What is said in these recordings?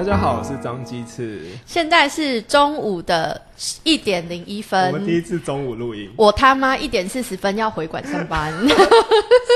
大家好，我是张鸡翅。现在是中午的一点零一分我们第一，次中午录音，我他妈一点四十分要回馆上班。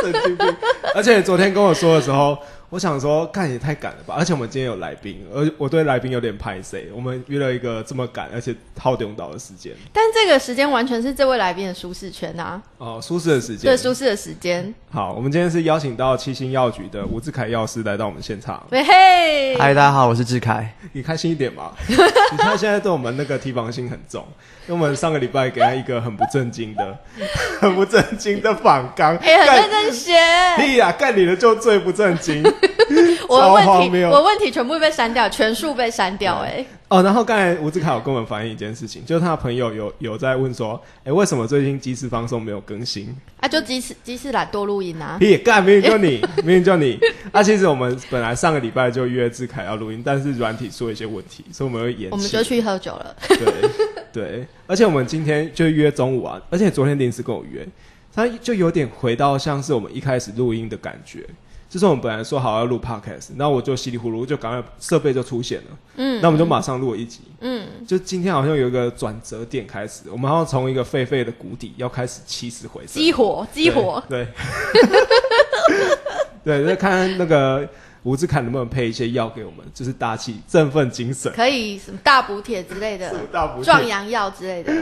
神经病。而且昨天跟我说的时候，我想说，看也太赶了吧。而且我们今天有来宾，而我对来宾有点拍 C。我们约了一个这么赶，而且耗用到的时间，但这个时间完全是这位来宾的舒适圈啊，哦，舒适的时间对。舒适的时间。好，我们今天是邀请到七星药局的吴志凯药师来到我们现场。喂嘿，嗨，大家好，我是志凯。你开心一点嘛？你看现在对我们那个提防心很重，因为我们上个礼拜给他一个很不正经的、很不正经的反纲，哎、很干认真写。屁呀、干你的就最不正经。我的超问题，我问题全部被删掉，全数被删掉、哎，哦，然后刚才吴志凯有跟我们反映一件事情，就是他的朋友有有在问说，哎、为什么最近鸡翅放送没有更新？啊，就鸡翅鸡翅懒多录音啊。屁干，明明就你，明明就你。啊，其实我们本来上个礼拜就约志凯要录音，但是软体出了一些问题，所以我们会延期。我们就去喝酒了。对对，而且我们今天就约中午啊，而且昨天临时跟我约，他就有点回到像是我们一开始录音的感觉。就是我们本来说好要录 podcast，然后我就稀里糊涂就赶快设备就出现了，嗯，那我们就马上录了一集。嗯，就今天好像有一个转折点开始，我们好像从一个沸沸的谷底要开始起死回生。激活激活，对，对，对，就看看那个吴志凯能不能配一些药给我们，就是打气、振奋精神。可以什么大补帖之类的大补壮阳药之类的。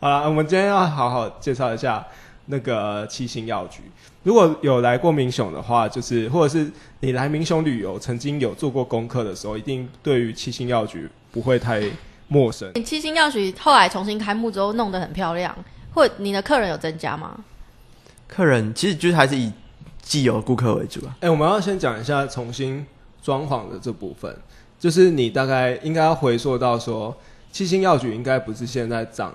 好了，我们今天要好好介绍一下那个七星药局。如果有来过民雄的话，就是或者是你来民雄旅游，曾经有做过功课的时候，一定对于七星药局不会太陌生。七星药局后来重新开幕之后，弄得很漂亮，或你的客人有增加吗？客人其实就是还是以既有顾客为主啊。哎、我们要先讲一下重新装潢的这部分，就是你大概应该要回溯到说，七星药局应该不是现在长，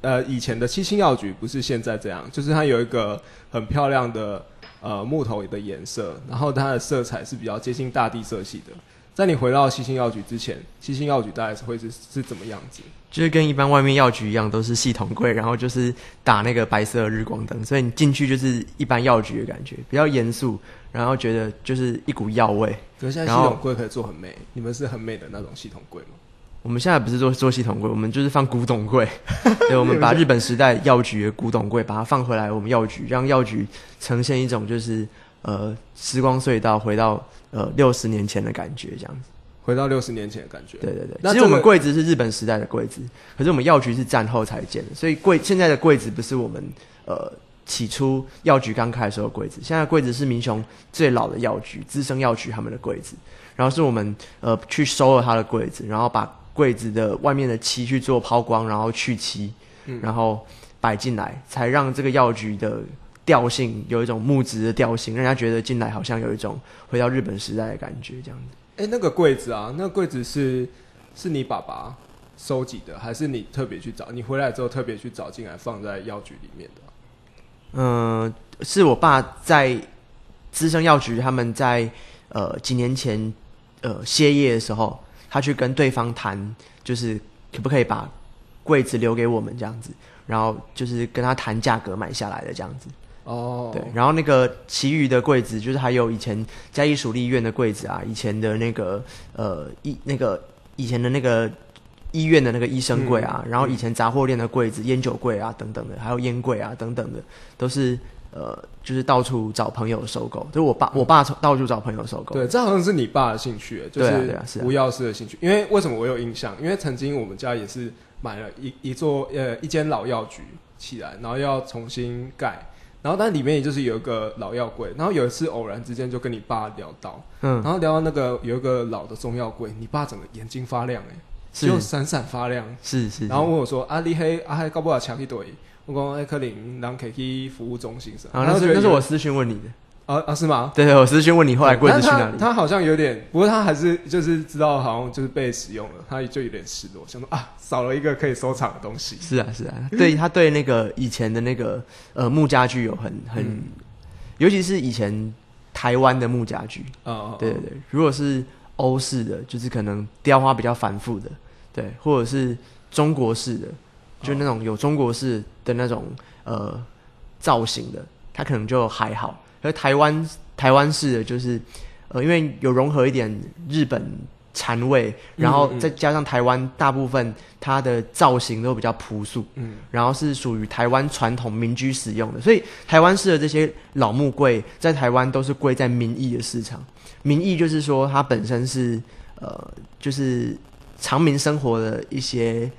呃，以前的七星药局不是现在这样，就是它有一个很漂亮的呃木头的颜色，然后它的色彩是比较接近大地色系的。在你回到七星药局之前，七星药局大概是会是是怎么样子？就是跟一般外面药局一样，都是系统柜，然后就是打那个白色的日光灯，所以你进去就是一般药局的感觉，比较严肃，然后觉得就是一股药味。可是现在系统柜可以做很美，你们是很美的那种系统柜吗？我们现在不是做做系统柜，我们就是放古董柜，对，我们把日本时代药局的古董柜把它放回来，我们药局让药局呈现一种就是呃时光隧道回到呃六十年前的感觉，这样子。回到六十年前的感觉。对对对，其实我们柜子是日本时代的柜子，可是我们药局是战后才建的，所以柜现在的柜子不是我们呃起初药局刚开的时候的柜子，现在的柜子是民雄最老的药局资深药局他们的柜子，然后是我们呃去收了他的柜子，然后把柜子的外面的漆去做抛光，然后去漆，嗯然后摆进来，才让这个药局的。调性有一种木质的调性，让人家觉得进来好像有一种回到日本时代的感觉，这样子。哎、那个柜子啊，那个柜子是是你爸爸收集的，还是你特别去找？你回来之后特别去找进来放在药局里面的？嗯，是我爸在资深药局，他们在呃几年前呃歇业的时候，他去跟对方谈，就是可不可以把柜子留给我们这样子，然后就是跟他谈价格买下来的这样子。哦，对，然后那个其余的柜子，就是还有以前嘉义属立医院的柜子啊，以前的那个呃医那个以前的那个医院的那个医生柜啊，然后以前杂货店的柜子、烟酒柜啊等等的，还有烟柜啊等等的，都是呃就是到处找朋友收购，就是我爸我爸从到处找朋友收购。对，这好像是你爸的兴趣，就是啊吴药师的兴趣。因为为什么我有印象？因为曾经我们家也是买了一一座呃一间老药局起来，然后要重新盖。然后，但里面也就是有一个老药柜。然后有一次偶然之间就跟你爸聊到，嗯，然后聊到那个有一个老的中药柜，你爸整个眼睛发亮、哎，是就闪闪发亮。是是，然后问我说：“啊，力黑啊黑搞不好抢一堆？”我讲：“哎，可能人可以去服务中心上。”啊，那是那是我私讯问你的，啊啊是吗？对对，我私讯问你后来柜子去哪里？但他他好像有点，不过他还是就是知道好像就是被使用了，他就有点失落，想说啊少了一个可以收藏的东西。是啊是啊，对 他对那个以前的那个呃木家具有很很，嗯尤其是以前台湾的木家具，啊，对对对，如果是欧式的，就是可能雕花比较繁复的，对，或者是中国式的，就那种有中国式的那种呃造型的，它可能就还好。而台湾台湾式的就是呃，因为有融合一点日本禅味，然后再加上台湾大部分它的造型都比较朴素，嗯，然后是属于台湾传统民居使用的，所以台湾式的这些老木柜在台湾都是贵在民意的市场。民意就是说它本身是呃，就是长民生活的一些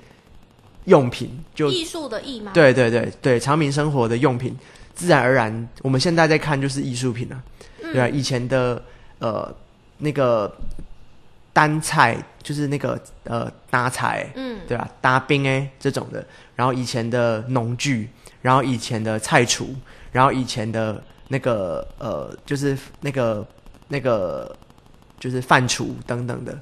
用品，就艺术的艺嘛？，对对对对，常民生活的用品，自然而然，我们现在在看就是艺术品啊，嗯。对啊，以前的呃那个单菜就是那个呃搭菜，嗯，对吧、搭冰哎这种的，然后以前的农具，然后以前的菜厨，然后以前的那个呃就是那个那个就是饭厨等等的，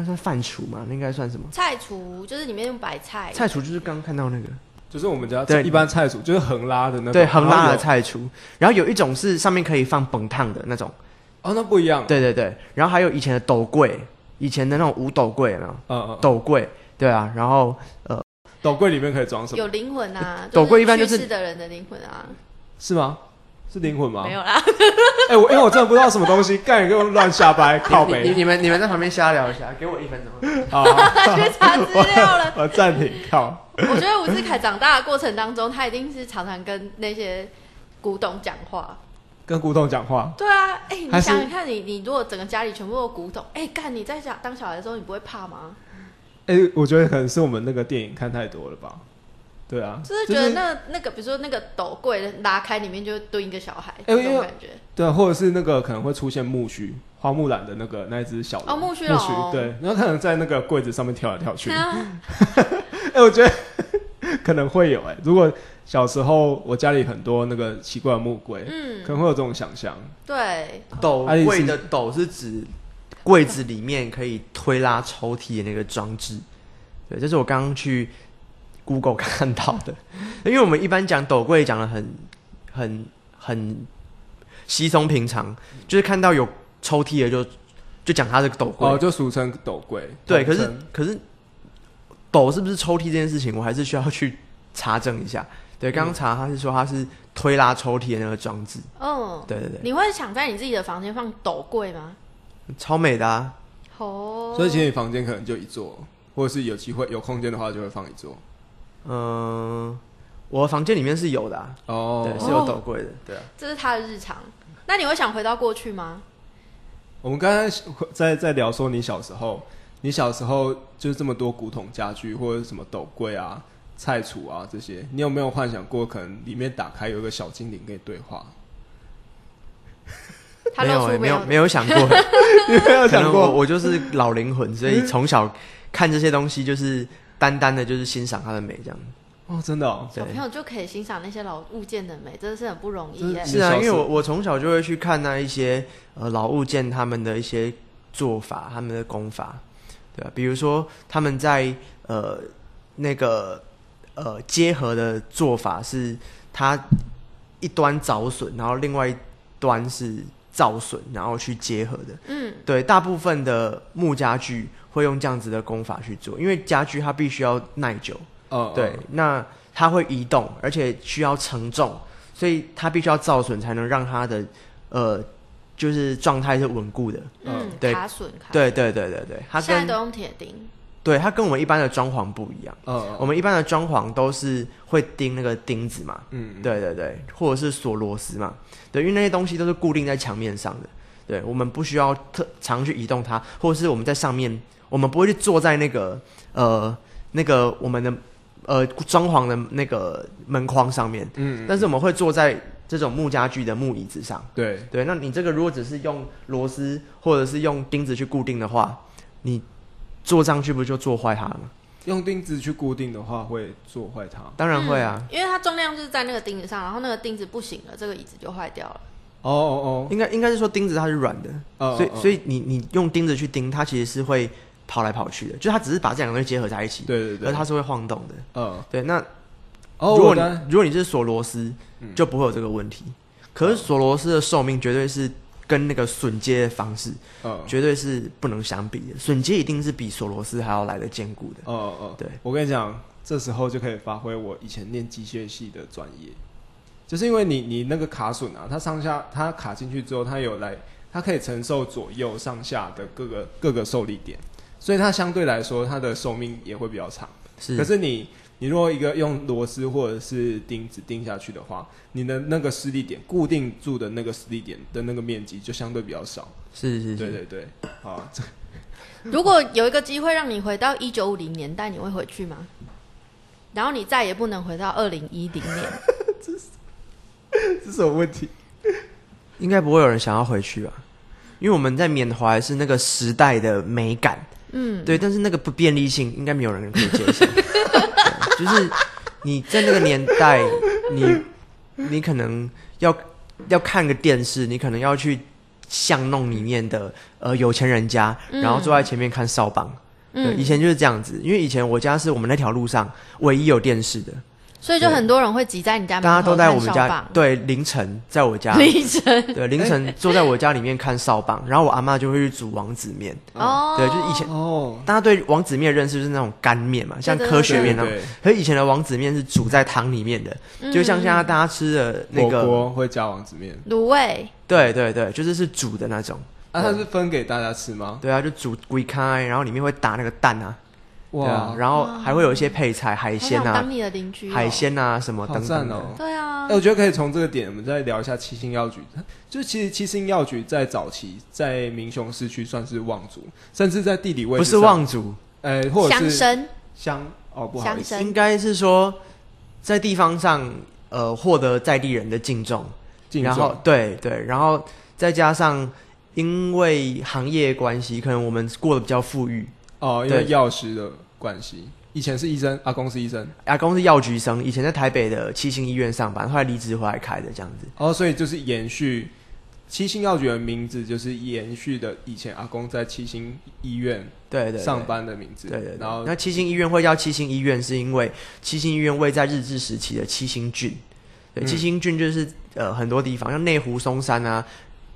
那算饭厨吗？那应该算什么？菜厨就是里面用白菜，菜厨就是刚刚看到那个。就是我们家对一般菜厨就是横拉的那种，对，横拉的菜厨，然后有一种是上面可以放本烫的那种，哦，那不一样，对对对，然后还有以前的斗柜，以前的那种五斗柜有没有？嗯嗯，斗柜，对啊，然后呃斗柜里面可以装什么？有灵魂啊，斗柜一般就是的人的灵魂啊，是吗？是灵魂吗？没有啦，哎、我因为我真的不知道什么东西，干你给我乱瞎掰，靠你你北。你们你们在旁边瞎聊一下，给我一分钟。好，好去查资料了。我暂停，靠。我觉得吴志凯长大的过程当中，他一定是常常跟那些古董讲话。跟古董讲话，对啊，哎、你想想看你，你如果整个家里全部都是古董，哎、干你在家当小孩的时候，你不会怕吗？哎、我觉得可能是我们那个电影看太多了吧。对啊，就是觉得那那个，比如说那个斗柜拉开，里面就蹲一个小孩，哎这因为种感觉。对啊，或者是那个可能会出现木须，花木兰的那个那一只小哦木须木龙对，然后可能在那个柜子上面跳来跳去。哎、啊我觉得 可能会有哎、如果小时候我家里很多那个奇怪的木柜，嗯可，能会有这种想象。对，斗柜的斗是指柜子里面可以推拉抽屉的那个装置。对，这是我刚刚去 Google 看到的，因为我们一般讲斗柜讲的很很很稀松平常，就是看到有抽屉的就就讲它是斗柜。哦，就俗称斗柜。对，可是可是斗是不是抽屉这件事情，我还是需要去查证一下。对，刚刚查他是说他是推拉抽屉的那个装置。嗯，对对对，你会想在你自己的房间放斗柜吗？超美的啊！哦，所以其实你房间可能就一座，或者是有机会有空间的话就会放一座。嗯、我房间里面是有的、啊，哦对，是有斗柜的，对啊。这是他的日常。那你会想回到过去吗？我们刚才在在聊说你小时候，你小时候就是这么多古董家具或者什么斗柜啊、菜橱啊这些，你有没有幻想过可能里面打开有一个小精灵跟你对话？他没有、没有，没有想过，你没有想过？我就是老灵魂，所以从小看这些东西就是单单的就是欣赏它的美这样。哦，真的哦，小朋友就可以欣赏那些老物件的美，真的是很不容易耶。是啊，因为我我从小就会去看那一些呃老物件他们的一些做法，他们的功法，对吧、比如说他们在呃那个呃结合的做法是，它一端凿损，然后另外一端是造损，然后去结合的。嗯，对，大部分的木家具会用这样子的功法去做，因为家具它必须要耐久。哦，对，那它会移动，而且需要承重，所以它必须要造损才能让它的呃，就是状态是稳固的。嗯，对卡榫，卡榫对对对对对，它跟现在都用铁钉。对它跟我们一般的装潢不一样。嗯，我们一般的装潢都是会钉那个钉子嘛，嗯，对对对，或者是锁螺丝嘛，对，因为那些东西都是固定在墙面上的，对，我们不需要特常去移动它，或者是我们在上面，我们不会去坐在那个呃那个我们的呃装潢的那个门框上面，嗯，但是我们会坐在这种木家具的木椅子上，对，对，那你这个如果只是用螺丝或者是用钉子去固定的话，你坐上去不就坐坏它了吗？用钉子去固定的话会坐坏它。当然会啊，嗯因为它重量就是在那个钉子上，然后那个钉子不行了，这个椅子就坏掉了。哦哦哦应该应该是说钉子它是软的，哦，所以所以以你你用钉子去钉，它其实是会跑来跑去的，就它只是把这两个东西结合在一起，对对对，而它是会晃动的。嗯，对，那哦，如果你如果你是锁螺丝，嗯就不会有这个问题。可是锁螺丝的寿命绝对是跟那个榫接的方式嗯，绝对是不能相比的，榫接一定是比索罗斯还要来的坚固的。哦哦，对，我跟你讲，这时候就可以发挥我以前念机械系的专业，就是因为你你那个卡榫啊，它上下它卡进去之后，它有来，它可以承受左右上下的各个各个受力点，所以它相对来说它的寿命也会比较长。是，可是你你如果一个用螺丝或者是钉子钉下去的话，你的那个施力点固定住的那个施力点的那个面积就相对比较少。是是是，对对对，好，这如果有一个机会让你回到一九五零年代，你会回去吗？然后你再也不能回到二零一零年，这是什么问题？应该不会有人想要回去吧？因为我们在缅怀是那个时代的美感，嗯，对，但是那个不便利性，应该没有人可以接受。对就是你在那个年代，你你可能要要看个电视，你可能要去巷弄里面的呃有钱人家，嗯然后坐在前面看扫榜。嗯以前就是这样子，因为以前我家是我们那条路上唯一有电视的，所以就很多人会挤在你家门口大家都在我们家看少棒，对凌晨在我家。凌晨。对凌晨坐在我家里面看扫棒，然后我阿妈就会去煮王子面。哦，对，就是以前哦，大家对王子面的认识就是那种干面嘛，像科学面那种。对，可是以前的王子面是煮在汤里面的，嗯。就像现在大家吃的那火个，锅会加王子面，卤味，对对对，就是是煮的那种。啊，它是分给大家吃吗？对啊，就煮龟开，然后里面会打那个蛋啊，对啊哇，，然后还会有一些配菜，海鲜啊想当、你的邻居哦，海鲜啊什么等等的。哦！对啊。哎，，我觉得可以从这个点，我们再聊一下七星药局。就其实七星药局在早期在民雄市区算是望族，甚至在地理位置不是，望族，呃，或者是乡绅，乡哦，不好意思，乡绅。应该是说在地方上呃获得在地人的敬重，敬然后重对对，然后再加上因为行业关系，可能我们过得比较富裕。哦，因为对。药师的关系，以前是医生，阿公是医生，阿公是药局生，以前在台北的七星医院上班，后来离职回来开的这样子。哦，所以就是延续七星药局的名字，就是延续的以前阿公在七星医院对对对。上班的名字，对对对，然后那七星医院会叫七星医院，是因为七星医院位在日治时期的七星郡。对，嗯。七星郡就是呃很多地方，像内湖、松山啊、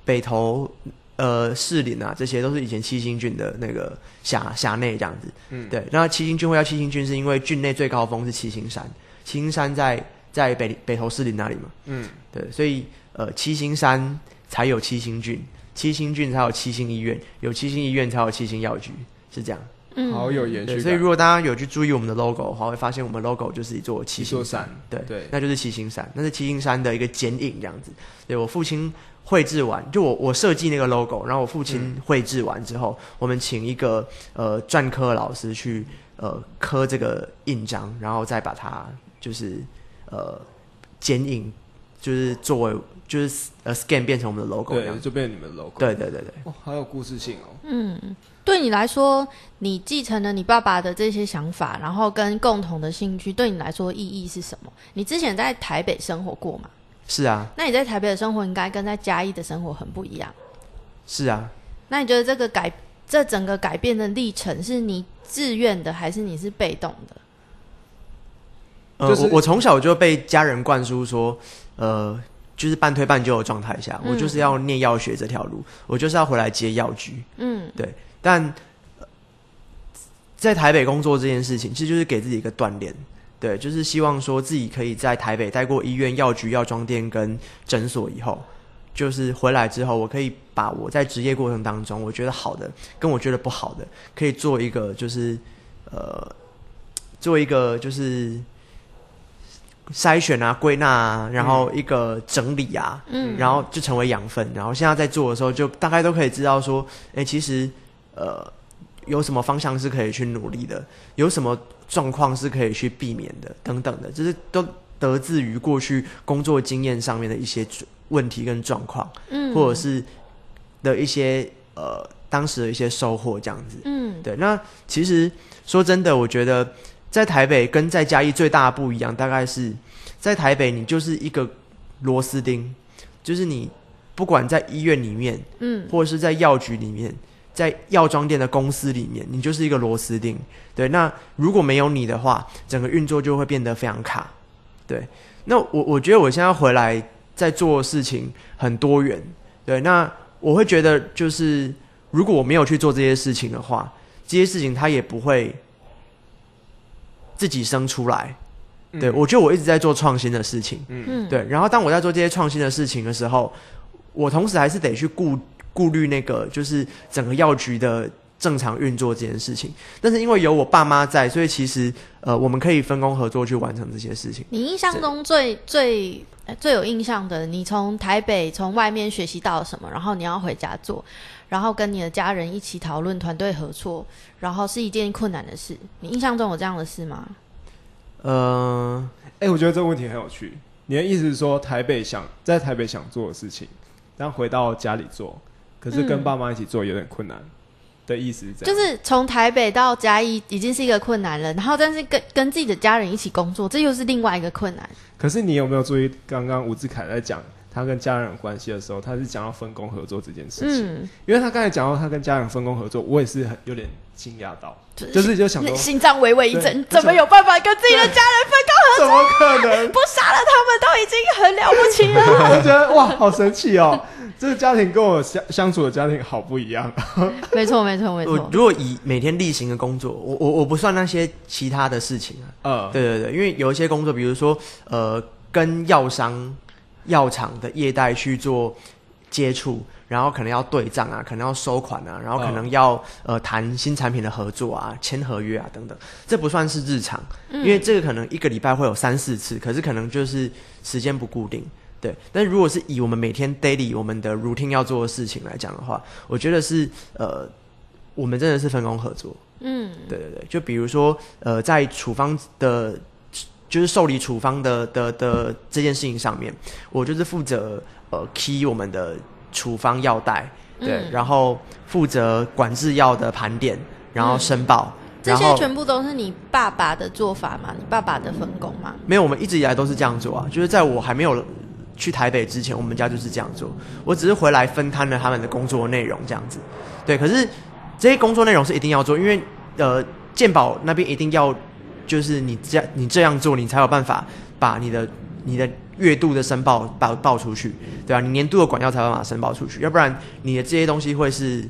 北投、呃士林啊，这些都是以前七星郡的那个辖辖内这样子。嗯，对，那七星郡会叫七星郡，是因为郡内最高峰是七星山，七星山在在北北投士林那里嘛。嗯，对，所以呃七星山才有七星郡，七星郡才有七星医院，有七星医院才有七星药局，是这样。嗯，好有延续所以如果大家有去注意我们的 logo 的话，会发现我们 logo 就是一座七星山山，对对那就是七星山，那是七星山的一个剪影这样子。对我父亲绘制完，就我我设计那个 logo，然后我父亲绘制完之后，我们请一个呃篆刻老师去呃刻这个印章，然后再把它就是呃剪影，就是作为就是呃 scan 变成我们的 logo 这对，就变成你们的 logo，对对对对，哦，好有故事性哦。嗯，对你来说，你继承了你爸爸的这些想法，然后跟共同的兴趣，对你来说意义是什么？你之前在台北生活过嘛？是啊那你在台北的生活应该跟在嘉义的生活很不一样。是啊，那你觉得这个改这整个改变的历程是你自愿的，还是你是被动的？呃，就是我我从小就被家人灌输说，呃，就是半推半就的状态下，嗯我就是要念药学这条路，我就是要回来接药局。嗯对但、呃在台北工作这件事情，其实就是给自己一个锻炼，对，就是希望说自己可以在台北待过医院、药局、药妆店跟诊所以后，就是回来之后，我可以把我在职业过程当中我觉得好的，跟我觉得不好的，可以做一个就是呃，做一个就是筛选啊、归纳啊，然后一个整理啊，嗯，然后就成为养分。然后现在在做的时候，就大概都可以知道说，哎，其实呃有什么方向是可以去努力的，有什么状况是可以去避免的，等等的，就是都得自于过去工作经验上面的一些问题跟状况，嗯。或者是的一些呃当时的一些收获这样子。嗯。对，那其实说真的，我觉得在台北跟在嘉义最大的不一样，大概是在台北你就是一个螺丝钉，就是你不管在医院里面，嗯。或者是在药局里面，在药妆店的公司里面，你就是一个螺丝钉。对，那如果没有你的话，整个运作就会变得非常卡。对，那我我觉得我现在回来在做的事情很多元。对，那我会觉得就是如果我没有去做这些事情的话，这些事情它也不会自己生出来。对，我觉得我一直在做创新的事情。嗯，对，然后当我在做这些创新的事情的时候，我同时还是得去顾顾虑那个就是整个药局的正常运作这件事情。但是因为有我爸妈在，所以其实呃，我们可以分工合作去完成这些事情。你印象中最最呃最有印象的，你从台北从外面学习到了什么？然后你要回家做，然后跟你的家人一起讨论团队合作，然后是一件困难的事。你印象中有这样的事吗？呃，哎、我觉得这个问题很有趣。你的意思是说，台北想在台北想做的事情，但回到家里做，可是跟嗯爸妈一起做有点困难的意思是这样？就是从台北到嘉义已经是一个困难了，然后但是跟跟自己的家人一起工作，这又是另外一个困难。可是你有没有注意，刚刚吴志凯在讲他跟家人的关系的时候，他是讲到分工合作这件事情。嗯，因为他刚才讲到他跟家人分工合作，我也是很有点惊讶到，就就是就想说，心脏微微一震，怎么有办法跟自己的家人分怎么可能？不杀了他们都已经很了不起了。我就觉得哇，好神奇哦！这个家庭跟我相相处的家庭好不一样。没错，没错，没错。我如果以每天例行的工作，我我我不算那些其他的事情啊。呃，对对对，因为有一些工作，比如说呃，跟药商、药厂的业代去做接触，然后可能要对账啊，可能要收款啊，然后可能要、呃谈新产品的合作啊、签合约啊等等，这不算是日常，因为这个可能一个礼拜会有三四次，可是可能就是时间不固定。对，但如果是以我们每天 daily 我们的 routine 要做的事情来讲的话，我觉得是呃，我们真的是分工合作。嗯，对对对，就比如说，呃，在处方的，就是受理处方的的的这件事情上面，我就是负责呃 key 我们的处方药袋，对，嗯然后负责管制药的盘点，然后申报，这然后些全部都是你爸爸的做法吗？你爸爸的分工吗？没有，我们一直以来都是这样做啊，就是在我还没有去台北之前，我们家就是这样做，我只是回来分摊了他们的工作内容这样子，对，可是这些工作内容是一定要做，因为呃，健保那边一定要，就是你这样你这样做，你才有办法把你的你的月度的申报报报出去，对啊，你年度的管教才有办法申报出去，要不然你的这些东西会是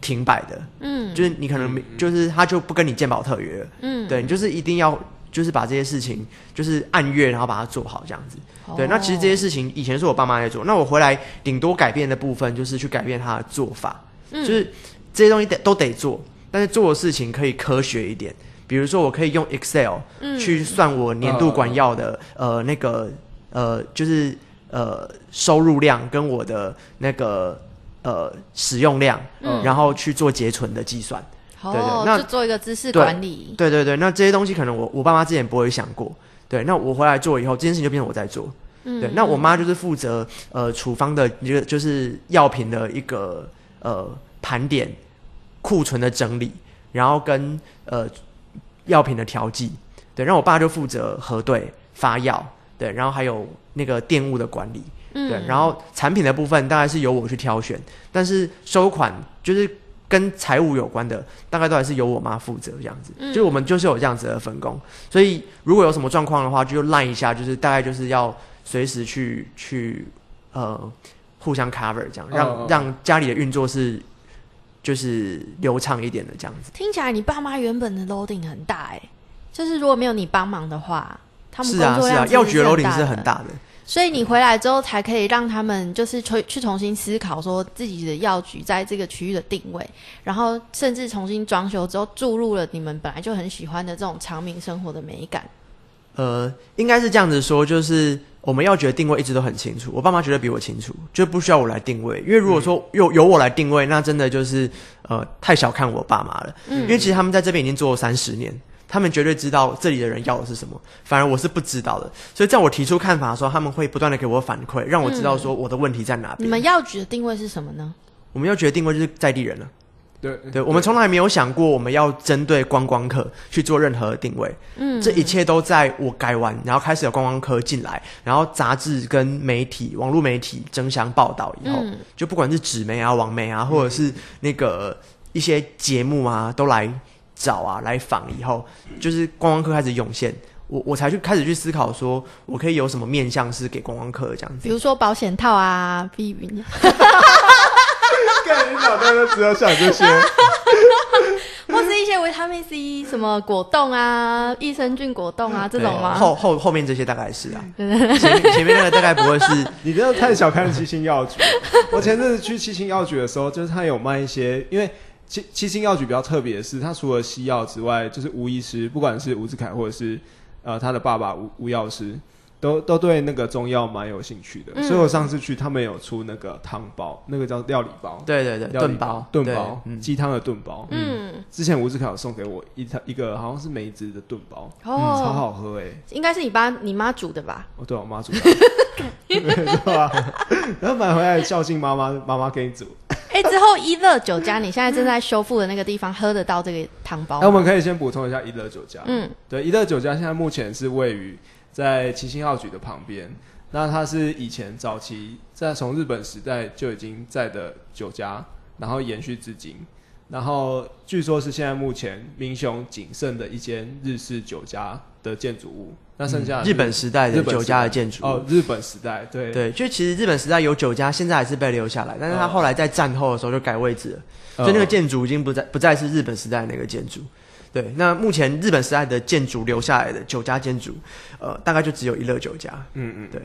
停摆的，嗯。就是你可能没就是他就不跟你鉴保特约了，嗯，对你就是一定要就是把这些事情就是按月然后把它做好这样子，对，那其实这些事情以前是我爸妈在做，那我回来顶多改变的部分就是去改变他的做法，嗯。就是这些东西得都得做，但是做的事情可以科学一点。比如说，我可以用 Excel 嗯。去算我年度管药的、呃那个呃就是呃收入量跟我的那个呃使用量，嗯然后去做结存的计算。对对哦，那就做一个知识管理。对对对，那这些东西可能我我爸妈之前不会想过。对，那我回来做以后，这件事情就变成我在做。嗯对，那我妈就是负责呃处方的一个就是药品的一个呃盘点、库存的整理，然后跟呃药品的调剂。对，然后我爸就负责核对、发药，对，然后还有那个店务的管理。嗯对，然后产品的部分大概是由我去挑选，但是收款就是跟财务有关的，大概都还是由我妈负责这样子。嗯就是我们就是有这样子的分工，所以如果有什么状况的话，就赖一下，就是大概就是要随时去去呃互相 cover 这样，让、让家里的运作是就是流畅一点的这样子。听起来你爸妈原本的 loading 很大哎、就是如果没有你帮忙的话，他们是啊是啊，药局的很 loading 是很大的。所以你回来之后，才可以让他们就是去去重新思考，说自己的药局在这个区域的定位，然后甚至重新装修之后，注入了你们本来就很喜欢的这种长明生活的美感。呃，应该是这样子说，就是我们药局的定位一直都很清楚，我爸妈觉得比我清楚，就不需要我来定位。因为如果说由由我来定位，那真的就是呃太小看我爸妈了。嗯因为其实他们在这边已经做了三十年，他们绝对知道这里的人要的是什么，反而我是不知道的。所以在我提出看法的时候，他们会不断的给我反馈，让我知道说我的问题在哪边。你们要局的定位是什么呢？我们要局的定位就是在地人了。对对，我们从来没有想过我们要针对观光客去做任何的定位。嗯，这一切都在我改完，然后开始有观光客进来，然后杂志跟媒体、网络媒体争相报道以后，嗯就不管是纸媒啊、网媒啊，或者是那个一些节目啊，都来找啊、来访以后，就是观光客开始涌现。我我才去开始去思考，说我可以有什么面向是给观光客的这样子。比如说保险套啊，避孕，干你脑袋都只有想这些。或是一些维他命 C，什么果冻啊、益生菌果冻啊这种吗？后后后面这些大概是啊，前面前面那个大概不会是你真的太小看七星药局。我前阵子去七星药局的时候，就是他有卖一些，因为七七星药局比较特别的是，它除了西药之外，就是吴医师，不管是吴志凯或者是呃他的爸爸吴吴药师，都都对那个中药蛮有兴趣的。嗯所以我上次去，他们有出那个汤包，那个叫料理包，对对对，炖包，对炖包，嗯，鸡汤的炖包。嗯，之前吴志凯有送给我一一个好像是梅子的炖包，超哦，好喝哎、应该是你爸你妈煮的吧？哦，对，我妈煮的，对吧？然后买回来孝敬妈妈，妈妈给你煮。哎、之后一乐酒家你现在正在修复的那个地方喝得到这个汤包那、我？们可以先补充一下一乐酒家。嗯，对，一乐酒家现在目前是位于在七星号局的旁边。那它是以前早期在从日本时代就已经在的酒家，然后延续至今。然后据说是现在目前民雄仅剩的一间日式酒家的建筑物。那剩下嗯日本时代的酒家的建筑哦，日本时代对对，就其实日本时代有酒家，现在还是被留下来，但是他哦后来在战后的时候就改位置了，呃所以那个建筑已经不再不再是日本时代的那个建筑。对，那目前日本时代的建筑留下来的酒家建筑，呃，大概就只有一乐酒家。嗯嗯，对。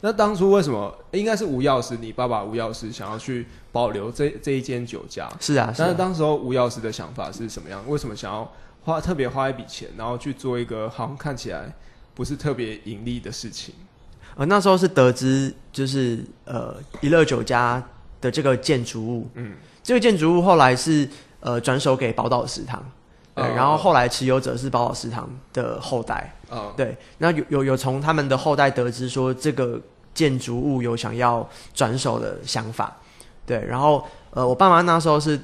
那当初为什么应该是吴药师，你爸爸吴药师想要去保留这这一间酒家？是啊，是啊。但是当时候吴药师的想法是什么样？为什么想要花特别花一笔钱，然后去做一个好像看起来不是特别盈利的事情？呃，那时候是得知，就是呃，一乐酒家的这个建筑物，嗯，这个建筑物后来是呃转手给宝岛食堂，对，哦然后后来持有者是宝岛食堂的后代，哦，对，那有有有从他们的后代得知说这个建筑物有想要转手的想法，对，然后呃，我爸妈那时候是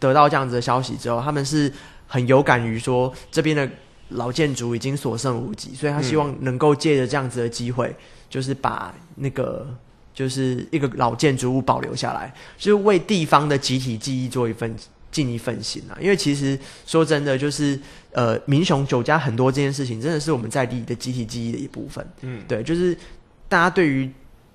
得到这样子的消息之后，他们是很有感于说这边的老建筑已经所剩无几，所以他希望能够借着这样子的机会，就是把那个就是一个老建筑物保留下来，就是为地方的集体记忆做一份尽一份心啊。因为其实说真的，就是呃，民雄酒家很多这件事情，真的是我们在地的集体记忆的一部分。嗯，对，就是大家对于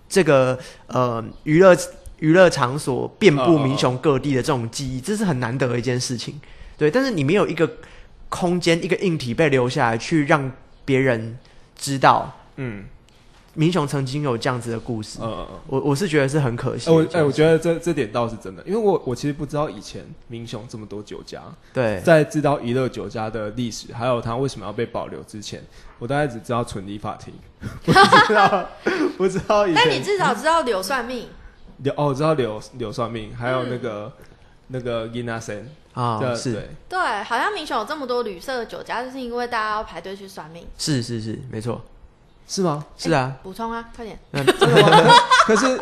这个呃娱乐娱乐场所遍布民雄各地的这种记忆，这是很难得的一件事情。对，但是你没有一个空间、一个硬体被留下来，去让别人知道。嗯，明雄曾经有这样子的故事。呃呃，我我是觉得是很可惜。我哎、我得觉得这这点倒是真的，因为我我其实不知道以前明雄这么多酒家，对。在知道娱乐酒家的历史，还有他为什么要被保留之前，我大概只知道纯理法庭，不知道不知道以前。但你至少知道柳算命，柳哦，我知道柳柳算命，还有那嗯。个、那个 Gina Sen，啊，对是对，对，好像明雄有这么多旅社的酒家，就是因为大家要排队去算命。是是是，没错，是吗？是啊，补充啊，快点！嗯？可是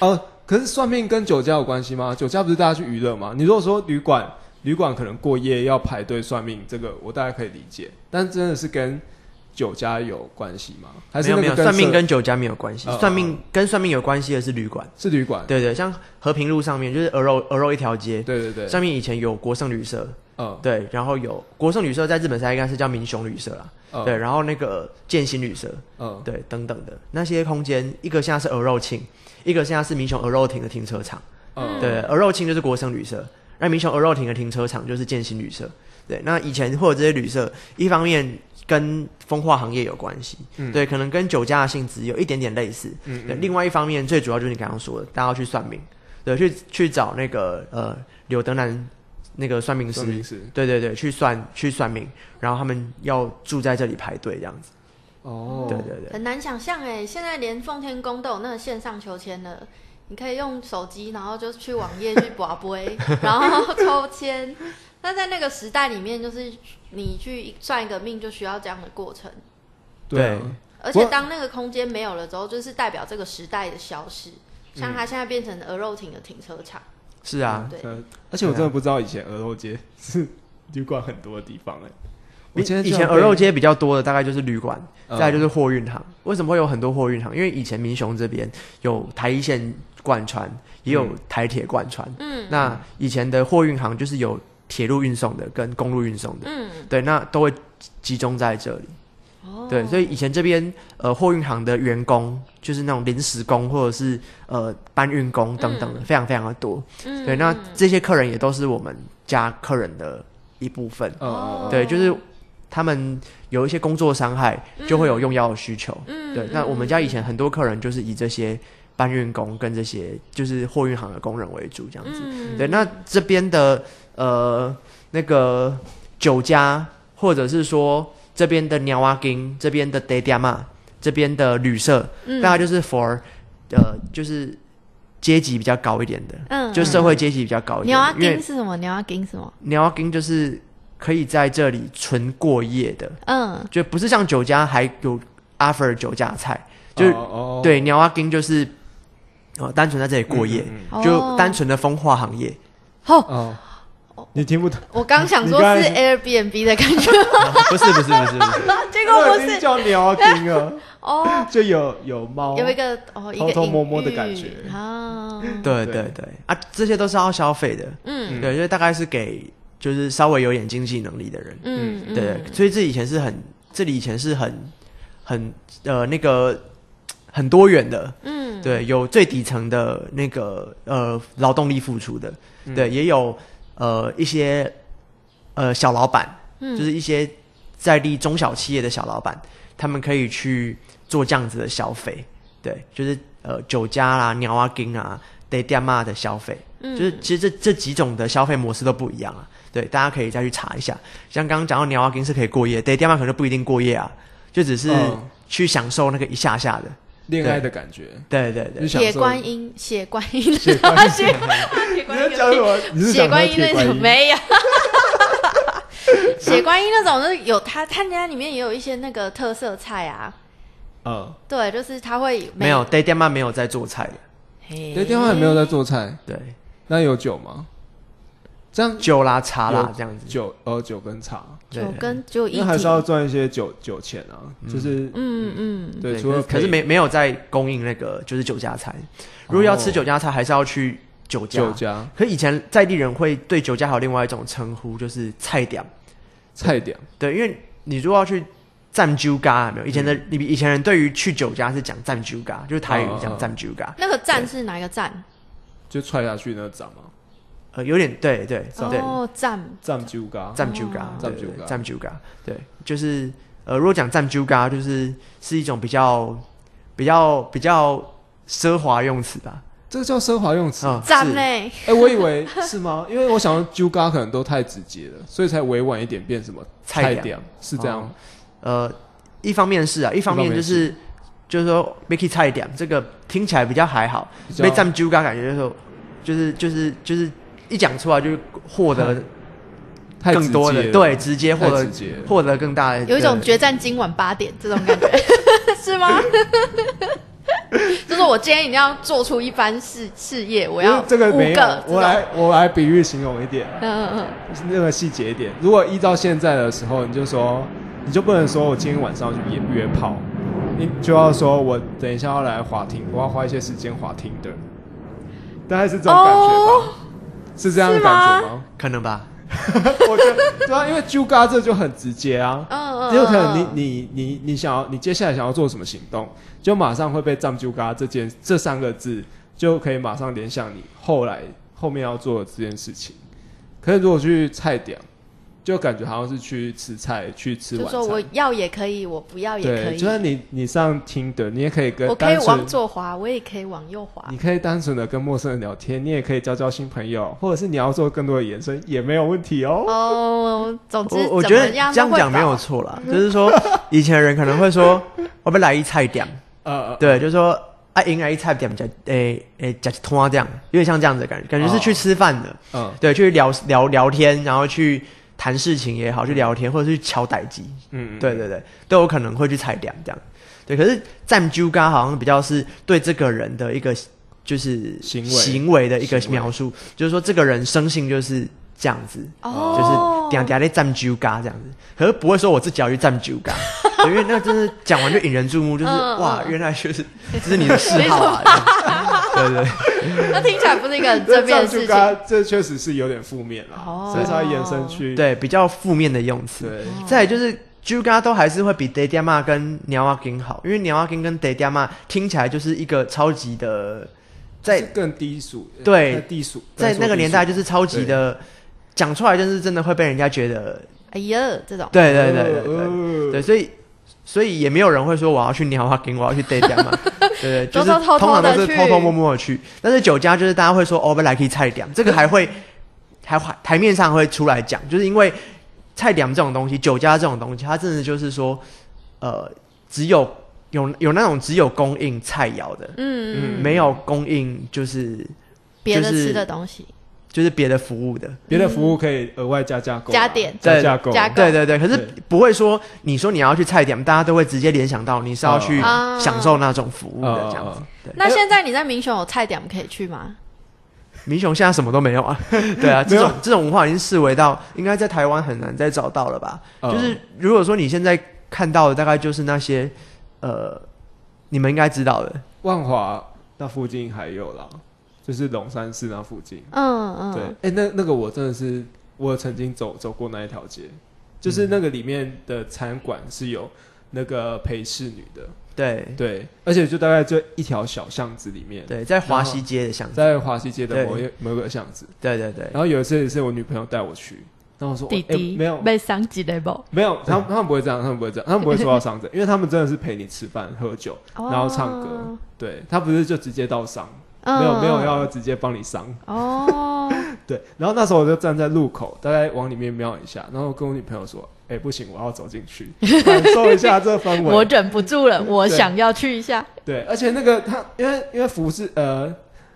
哦，可是算命跟酒家有关系吗？酒家不是大家去娱乐吗？你如果说旅馆，旅馆可能过夜要排队算命，这个我大概可以理解，但真的是跟酒家有关系吗？还没有没有，算命跟酒家没有关系嗯，算命跟算命有关系的是旅馆。是旅馆？对对，像和平路上面就是鹅肉鹅肉一条街，对对对，上面以前有国盛旅社，嗯对，然后有国盛旅社在日本应该是叫民雄旅社啦，嗯对，然后那个建新旅社，嗯对，等等的。那些空间，一个现在是鹅肉庆，一个现在是民雄鹅肉亭的停车场，嗯，对，鹅肉庆就是国盛旅社，那民雄鹅肉亭的停车场就是建新旅社，对，那以前或者这些旅社，一方面跟风化行业有关系，嗯。对，可能跟酒家的性质有一点点类似，对，另外一方面最主要就是你刚刚说的，大家要去算命，对，去去找那个呃柳德南那个算命师。算，命师。对对对，去算去算命，然后他们要住在这里排队这样子，哦，对对对，很难想象哎，现在连奉天宫都有那个线上求签了，你可以用手机，然后就去网页去 拔杯，然后抽签。那在那个时代里面，就是你去算一个命，就需要这样的过程。对啊而且当那个空间没有了之后，就是代表这个时代的消失。像它现在变成鹅肉亭的停车场，是啊，而且我真的不知道以前鹅肉街是旅馆很多的地方哎。我今天以前鹅肉街比较多的大概就是旅馆，嗯再来就是货运行。为什么会有很多货运行？因为以前民雄这边有台一线贯穿，也有台铁贯穿。嗯那以前的货运行就是有铁路运送的跟公路运送的，嗯，对，那都会集中在这里。哦，对，所以以前这边呃货运行的员工，就是那种临时工或者是呃搬运工等等的，非常非常的多。嗯对，那这些客人也都是我们家客人的一部分。嗯嗯嗯对，就是他们有一些工作伤害，就会有用药的需求。嗯对，那我们家以前很多客人就是以这些搬运工跟这些就是货运行的工人为主，这样子。嗯对，那这边的呃那个酒家，或者是说这边的鸟啊金，这边的 day 嘛，这边的旅社，嗯大概就是 for 呃就是阶级比较高一点的，嗯就社会阶级比较高一点鸟阿的，因为丁是什么？鸟阿丁是什么？鸟啊金就是可以在这里纯过夜的，嗯，就不是像酒家还有 offer 酒家菜，就是、哦哦对鸟啊金就是哦单纯在这里过夜。嗯嗯哦就单纯的风化行业，哦，你听不懂，我刚想说是 Airbnb 的感觉，不是不是不是不是，结果不是叫鸟听啊，哦，就有有猫，有一个哦，一个偷偷摸摸的感觉。啊，对对对。对啊，这些都是要消费的，嗯。对，因为大概是给就是稍微有点经济能力的人，嗯，对，所以这以前是很，这里以前是很很呃那个很多元的，嗯，对，有最底层的那个呃劳动力付出的，嗯。对，也有呃一些呃小老板，嗯。就是一些在地中小企业的小老板，他们可以去做这样子的消费，对，就是呃酒家啦、鸟啊、金啊、得店嘛的消费，嗯。就是其实这这几种的消费模式都不一样啊，对，大家可以再去查一下。像刚刚讲到鸟啊、金是可以过夜，得店嘛可能不一定过夜啊，就只是嗯去享受那个一下下的，恋爱的感觉。对对对铁观音，血观音，血观音 血铁你观音在讲什么？你是血讲观音那种铁观音？没有。血观音那种就是有他他家里面也有一些那个特色菜啊。嗯，对，就是他会没有，得店嘛没有在做菜的，嘿对，电话也没有在做菜，对，那有酒吗？这样酒啦茶啦这样子，酒呃酒跟茶，对酒跟就一因为还是要。赚一些酒酒钱啊，就是嗯嗯，对，除了可是可是陪没没有在供应那个就是酒家菜，如果要吃哦酒家菜，还是要去酒家。酒家。可以前在地人会对酒家还有另外一种称呼，就是菜点。菜点，对，因为你如果要去占酒家，有没有？以前的嗯。你以前人对于去酒家是讲占酒家，就是台语讲哦哦哦。占酒家，那个蘸是哪一个蘸？就踹下去那个掌嘛，呃，有点对对对，哦，站占酒嘎，占酒家哦，对对对占酒家。占酒家，对，就是呃，如果讲占酒嘎，就是是一种比较比较比较奢华用词吧，这个叫奢华用词。啊，是。站呢？哎，我以为是吗？因为我想酒嘎可能都太直接了，所以才委婉一点变什么？菜点。是这样吗？呃，一方面是啊，一方面就是就是说 Mickey 菜点这个听起来比较还好，被占酒嘎感觉就是说就是就是就是一讲出来就获得太更多的直接对直接获得太直接获得更大的有一种的决战今晚八点这种感觉，是吗？就是我今天一定要做出一番事事业，我要这个五没有个，我来我来比喻形容一点，嗯嗯嗯。那个细节一点。如果依照现在的时候，你就说，你就不能说我今天晚上去约约炮，你就要说我等一下要来滑听，我要花一些时间滑听的，大概是这种感觉吧？哦是这样的感觉哦吗？可能吧，我觉得对啊，因为啾嘎这就很直接啊。嗯嗯，只有可能嗯你你你你想要你接下来想要做什么行动，就马上会被“藏啾嘎”这件这三个字就可以马上联想你后来后面要做的这件事情。可是如果去菜点，就感觉好像是去吃菜去吃晚就说我。要也可以，我不要也可对，以，就算你你上听的，你也可以跟我可以单纯往左滑，我也可以往右滑你。可以单纯的跟陌生人聊天，你也可以交交新朋友，或者是你要做更多的延伸也没有问题哦。哦，总之我我觉得怎么样这样都会讲没有到错啦，就是说以前人可能会说，我们来一菜点，呃，对，就是说啊，应来一菜点，加诶诶加通啊这样，有点像这样子的感觉，感觉是去吃饭的，嗯对，去聊聊聊天，然后去谈事情也好，去聊天或者是去敲歹机，嗯，对对对，都有可能会去踩点这样。对，可是占揪嘎好像比较是对这个人的一个就是行为。行为的一个描述，就是说这个人生性就是这样子，哦，就是点点的占揪嘎这样子。可是不会说我自己要去占揪嘎，对因为那真是讲完就引人注目，就是嗯哇，嗯。原来就是这是你的嗜好啊，这样对对对。那听起来不是一个很正面的事情。这确实是有点负面啦，哦所以才延伸去对，比较负面的用词。对。再来就是。猪嘎都还是会比 d a d a m a 跟鸟阿金好，因为鸟阿金跟 d a d a m a 听起来就是一个超级的，在更低俗，对在低俗，在那个年代就是是超级的，讲出来就是真的会被人家觉得，哎呀，这种对对对对对对对，所以所以也没有人会说我要去鸟阿金，我要去 d a d a m a 对对，就是通常都是偷偷摸摸的去，但是酒家就是大家会说哦，我们来可以菜点，这个还会还还台面上会出来讲，就是因为菜点这种东西，酒家这种东西，它真的就是说，呃，只有有有那种只有供应菜肴的，嗯嗯，没有供应就是别的吃的东西，就是别的服务的。别的服务可以额外加加购啊，加点。加价购，加购。对对对，可是不会说你说你要去菜点，大家都会直接联想到你是要去哦享受那种服务的哦这样子。那现在你在民雄有菜点可以去吗？民雄现在什么都没有啊，对啊，这种这种文化已经视为到应该在台湾很难再找到了吧？嗯就是如果说你现在看到的，大概就是那些呃，你们应该知道的，万华那附近还有啦，就是龙山寺那附近。嗯嗯，对，哎、那那个我真的是，我曾经走走过那一条街，就是那个里面的餐馆是有那个陪侍女的，对对，而且就大概就一条小巷子里面，对，在华西街的巷子，在华西街的某一某个巷子。对对对，然后有一次也是我女朋友带我去，然后我说，哎弟弟没有被伤几雷不？没有，他们他们不会这样，他们不会这样，他们不会说到伤着，因为他们真的是陪你吃饭喝酒，然后唱歌，对他不是就直接到伤，嗯没有没有要直接帮你上。哦，对，然后那时候我就站在路口，大概往里面瞄一下，然后跟我女朋友说：“哎、不行，我要走进去，感受一下这氛围。我忍不住了，我想要去一下。”对，而且那个她，因为因为服饰呃，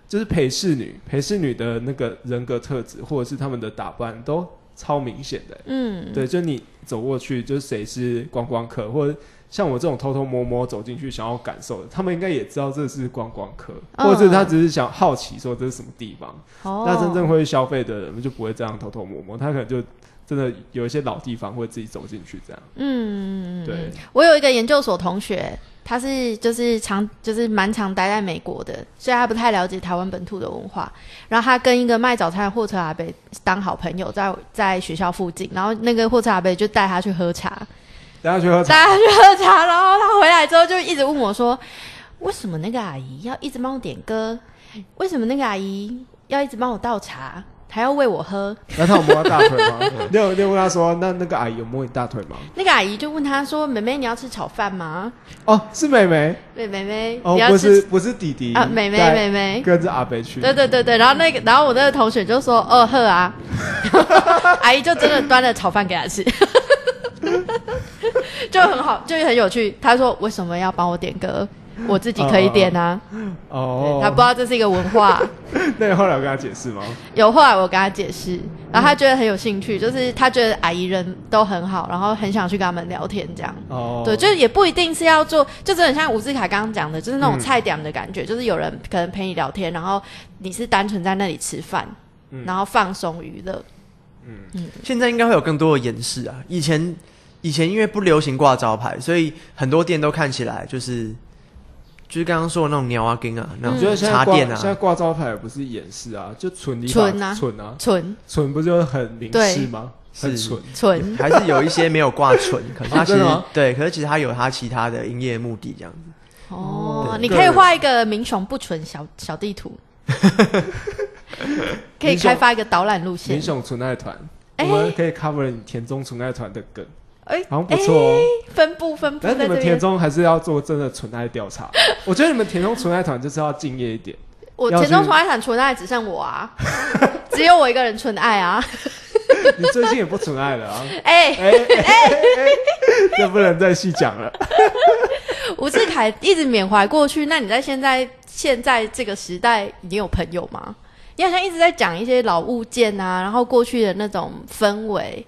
就是陪侍女，陪侍女的那个人格特质或者是他们的打扮都超明显的、嗯，对，就你走过去，就是谁是观光客，或者像我这种偷偷摸摸走进去想要感受的，他们应该也知道这是观光客，嗯。或者是他只是想好奇说这是什么地方。哦，那真正会消费的人就不会这样偷偷摸摸，他可能就真的有一些老地方会自己走进去这样。嗯，嗯，对嗯我有一个研究所同学，他是就是常就是蛮常待在美国的，所以他不太了解台湾本土的文化。然后他跟一个卖早餐的货车阿伯当好朋友，在在学校附近，然后那个货车阿伯就带他去喝茶，带他去喝茶，带他去喝茶，然后他回来之后就一直问我说，为什么那个阿姨要一直帮我点歌？为什么那个阿姨要一直帮我倒茶？还要喂我喝，那他有摸他大腿吗？你有你有问他说，那那个阿姨有摸你大腿吗？那个阿姨就问他说：“妹妹，你要吃炒饭吗哦，是妹妹？”对，妹妹，哦你，要不是不是弟弟啊，妹妹带妹妹，跟着阿北去。对对对对，然后那个，然后我那个同学就说：“哦呵啊，阿姨就真的端了炒饭给他吃，就很好，就很有趣。”他说：“为什么要帮我点歌？我自己可以点啊。哦对，他不知道这是一个文化。那你后来有跟他解释吗？有后来我跟他解释，然后他觉得很有兴趣，就是他觉得阿姨人都很好，然后很想去跟他们聊天这样。哦，对，就是也不一定是要做，就真的很像吴志凯刚刚讲的，就是那种嗯菜点的感觉，就是有人可能陪你聊天，然后你是单纯在那里吃饭，嗯然后放松娱乐。嗯嗯现在应该会有更多的演示啊。以前以前因为不流行挂招牌，所以很多店都看起来就是就是刚刚说的那种鸟啊、根啊，那我觉得种现在挂茶店现在啊，挂招牌也不是掩饰啊，就蠢你蠢啊。蠢啊，纯蠢不就很明示吗？很是。蠢。纯，还是有一些没有挂纯，可是它 其实、对，可是其实它有它其他的营业目的这样子。哦，你可以画一个民雄不纯小小地图，可以开发一个导览路线。民。雄纯爱团，哎我们可以 cover 你田中纯爱团的梗，哎好像不错哦。分布分布但你们田。中还是要做真的纯爱调查。我觉得你们田中纯爱团就是要敬业一点。我田中去纯爱团纯爱只剩我啊，只有我一个人纯爱啊。你最近也不纯爱了啊？哎、哎哎哎，这不能再细讲了。吴志凯一直缅怀过去，那你在现在现在这个时代，你有朋友吗？你好像一直在讲一些老物件啊，然后过去的那种氛围。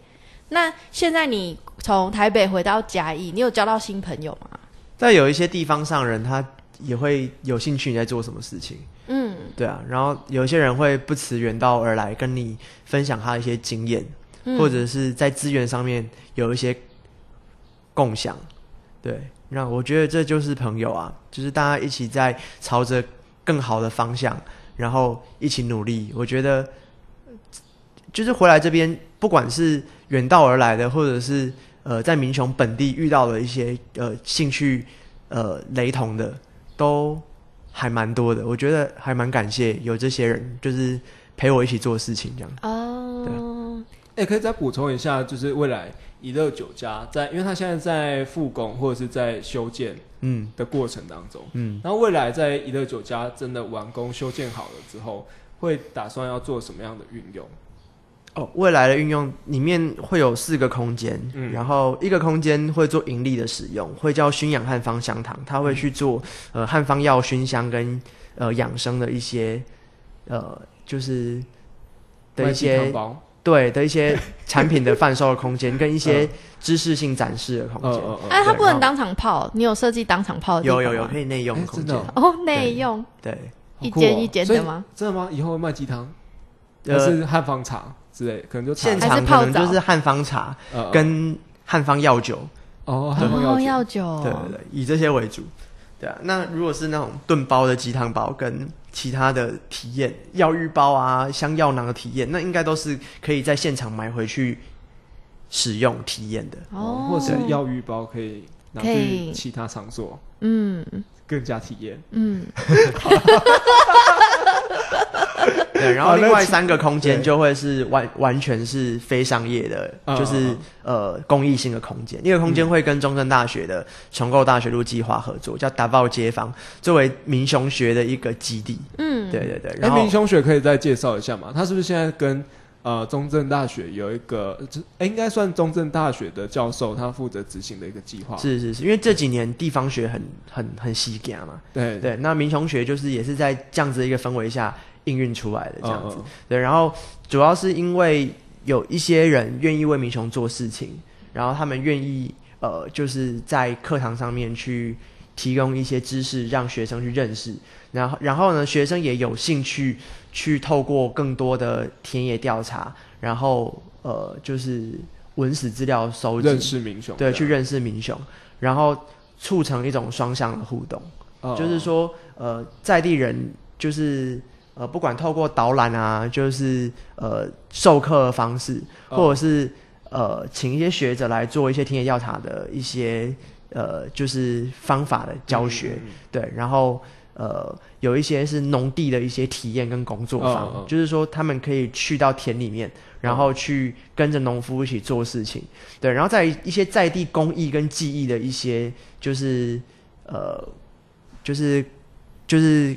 那现在你从台北回到嘉义，你有交到新朋友吗？在有一些地方上人，他也会有兴趣你在做什么事情，嗯对啊。然后有一些人会不辞远道而来跟你分享他的一些经验，嗯或者是在资源上面有一些共享，对。那我觉得这就是朋友啊，就是大家一起在朝着更好的方向，然后一起努力。我觉得，就是回来这边，不管是远道而来的，或者是呃在民雄本地遇到的一些呃兴趣呃雷同的，都还蛮多的。我觉得还蛮感谢有这些人，就是陪我一起做事情这样。哦，哎、可以再补充一下，就是未来怡乐酒家在，因为它现在在复工或者是在修建嗯的过程当中，嗯。然后未来在怡乐酒家真的完工修建好了之后，会打算要做什么样的运用？哦，未来的运用里面会有四个空间，嗯。然后一个空间会做盈利的使用，会叫熏养汉方香堂，它会去做呃汉方药熏香跟呃养生的一些呃就是的一些对的一些产品的贩售的空间，跟一些知识性展示的空间。哎，它不能当场泡，你有设计当场泡的有有有可以内用哎的空间哦，内用。对，一间一间的吗？真的吗？以后会卖鸡汤，还呃，是汉方茶之类，可能就现场可能就是汉方茶呃跟汉方药酒，哦汉方哦，药酒，对对对，以这些为主。对啊，那如果是那种炖包的鸡汤包跟其他的体验，药浴包啊、香药囊的体验，那应该都是可以在现场买回去使用体验的。哦，或者药浴包可以拿去其他场所。嗯。更加体验。嗯，对，然后另外三个空间就会是完完全是非商业的，嗯就是嗯呃公益性的空间。一个空间会跟中正大学的重构大学路计划合作，叫打爆街坊，作为民雄学的一个基地。嗯，对对对，哎，然后明兄学可以再介绍一下吗？他是不是现在跟呃中正大学有一个，这哎应该算中正大学的教授，他负责执行的一个计划？是是是，因为这几年地方学很很很西感嘛，对对，那民雄学就是也是在这样子的一个氛围下应运出来的这样子。嗯嗯对，然后主要是因为有一些人愿意为民雄做事情，然后他们愿意呃，就是在课堂上面去提供一些知识，让学生去认识。然后，然后呢，学生也有兴趣去透过更多的田野调查，然后呃，就是文史资料收集，认识明雄，对，去认识民雄，然后促成一种双向的互动。哦就是说，呃，在地人就是呃，不管透过导览啊，就是呃授课的方式，哦。或者是呃请一些学者来做一些田野调查的一些呃就是方法的教学，嗯嗯嗯。对，然后呃有一些是农地的一些体验跟工作坊，嗯嗯就是说他们可以去到田里面，然后去跟着农夫一起做事情，对，然后在一些在地工艺跟技艺的一些就是呃就是就是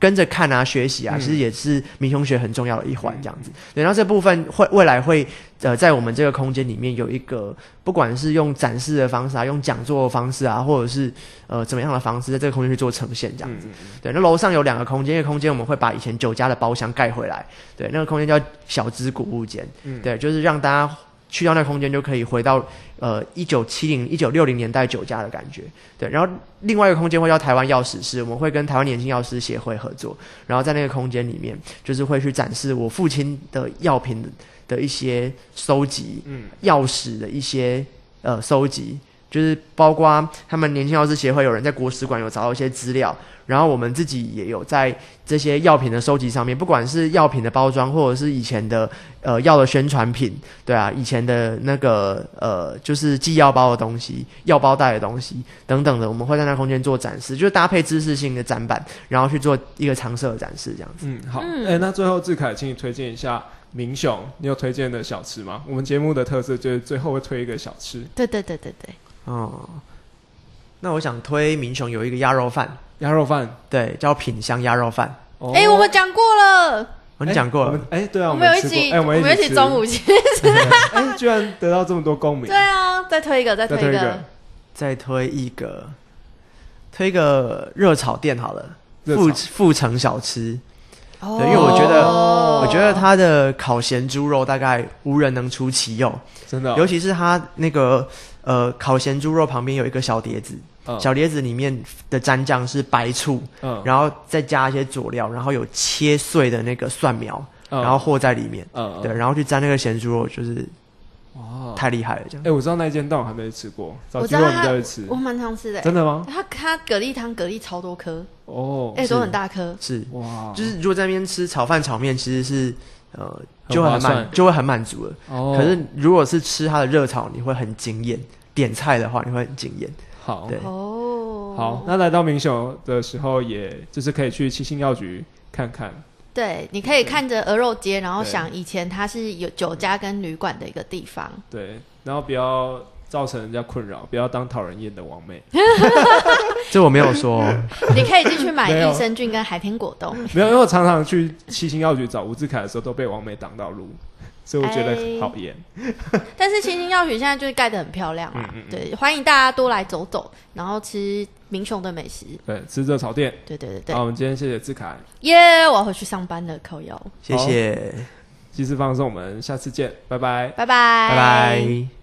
跟着看啊学习啊，嗯。其实也是民雄学很重要的一环，这样子。对，然后这部分会未来会呃在我们这个空间里面有一个，不管是用展示的方式啊，用讲座的方式啊，或者是呃怎么样的方式，在这个空间去做呈现，这样子。对，那楼上有两个空间，一个空间我们会把以前酒家的包厢盖回来，对，那个空间叫小资古物间，嗯。对，就是让大家去到那个空间就可以回到呃一九七零、一九六零年代酒家的感觉，对。然后另外一个空间会叫台湾药师室，我们会跟台湾年轻药师协会合作，然后在那个空间里面，就是会去展示我父亲的药品的一些收集，嗯药史的一些呃收集，就是包括他们年轻药师协会有人在国史馆有找到一些资料，然后我们自己也有在这些药品的收集上面，不管是药品的包装，或者是以前的呃药的宣传品，对啊，以前的那个呃就是寄药包的东西、药包袋的东西等等的，我们会在那空间做展示，就是搭配知识性的展板，然后去做一个常设的展示这样子。嗯，好，哎、嗯那最后志凯，请你推荐一下明雄，你有推荐的小吃吗？我们节目的特色就是最后会推一个小吃，对对对对对，哦，那我想推民雄有一个鸭肉饭，鸭肉饭。对，叫品香鸭肉饭。哦。哎，我们讲过了，我们讲过了。哎、对啊，我我们有一起，吃过哎、我们们一起吃。中午去，哎、居然得到这么多共鸣。对。啊，再推一个，再推一个。再推一个，再推一个，推一个热炒店好了，热富富城小吃。哦对因为我觉得哦。我觉得它的烤咸猪肉大概无人能出其右，真的哦、尤其是它那个呃烤咸猪肉旁边有一个小碟子，嗯。小碟子里面的蘸酱是白醋，嗯，然后再加一些佐料，然后有切碎的那个蒜苗，嗯然后和在里面，嗯，嗯对，，然后去沾那个咸猪肉，就是哇，太厉害了，这哎、样。我知道那一间，但我还没吃过，找我知道机会我们它再去吃。我。蛮常吃的，真的吗？它它蛤蜊汤蛤蜊超多颗，哦，哎，是都很大颗，是，哇，就是如果在那边吃炒饭、炒面，其实是呃就会很满，就会很满足了。哦，可是如果是吃它的热炒，你会很惊艳；点菜的话，你会很惊艳。好，对。哦，好，那来到明雄的时候，也就是可以去七星药局看看。对，你可以看着鹅肉街，然后想以前它是有酒家跟旅馆的一个地方。对，然后不要造成人家困扰，不要当讨人厌的王妹。这我没有说哦，你可以进去买益生菌跟海天果冻。没有，因为我常常去七星药局找吴志凯的时候，都被王妹挡到路，所以我觉得哎好严。但是清新药局现在就是盖得很漂亮啊，嗯嗯嗯对，欢迎大家多来走走，然后吃民雄的美食。对，吃热炒店。对对对对好，，我们今天谢谢志凯，耶我要回去上班了，扣腰，谢谢，及时放送，我们下次见，拜拜。拜拜，拜拜。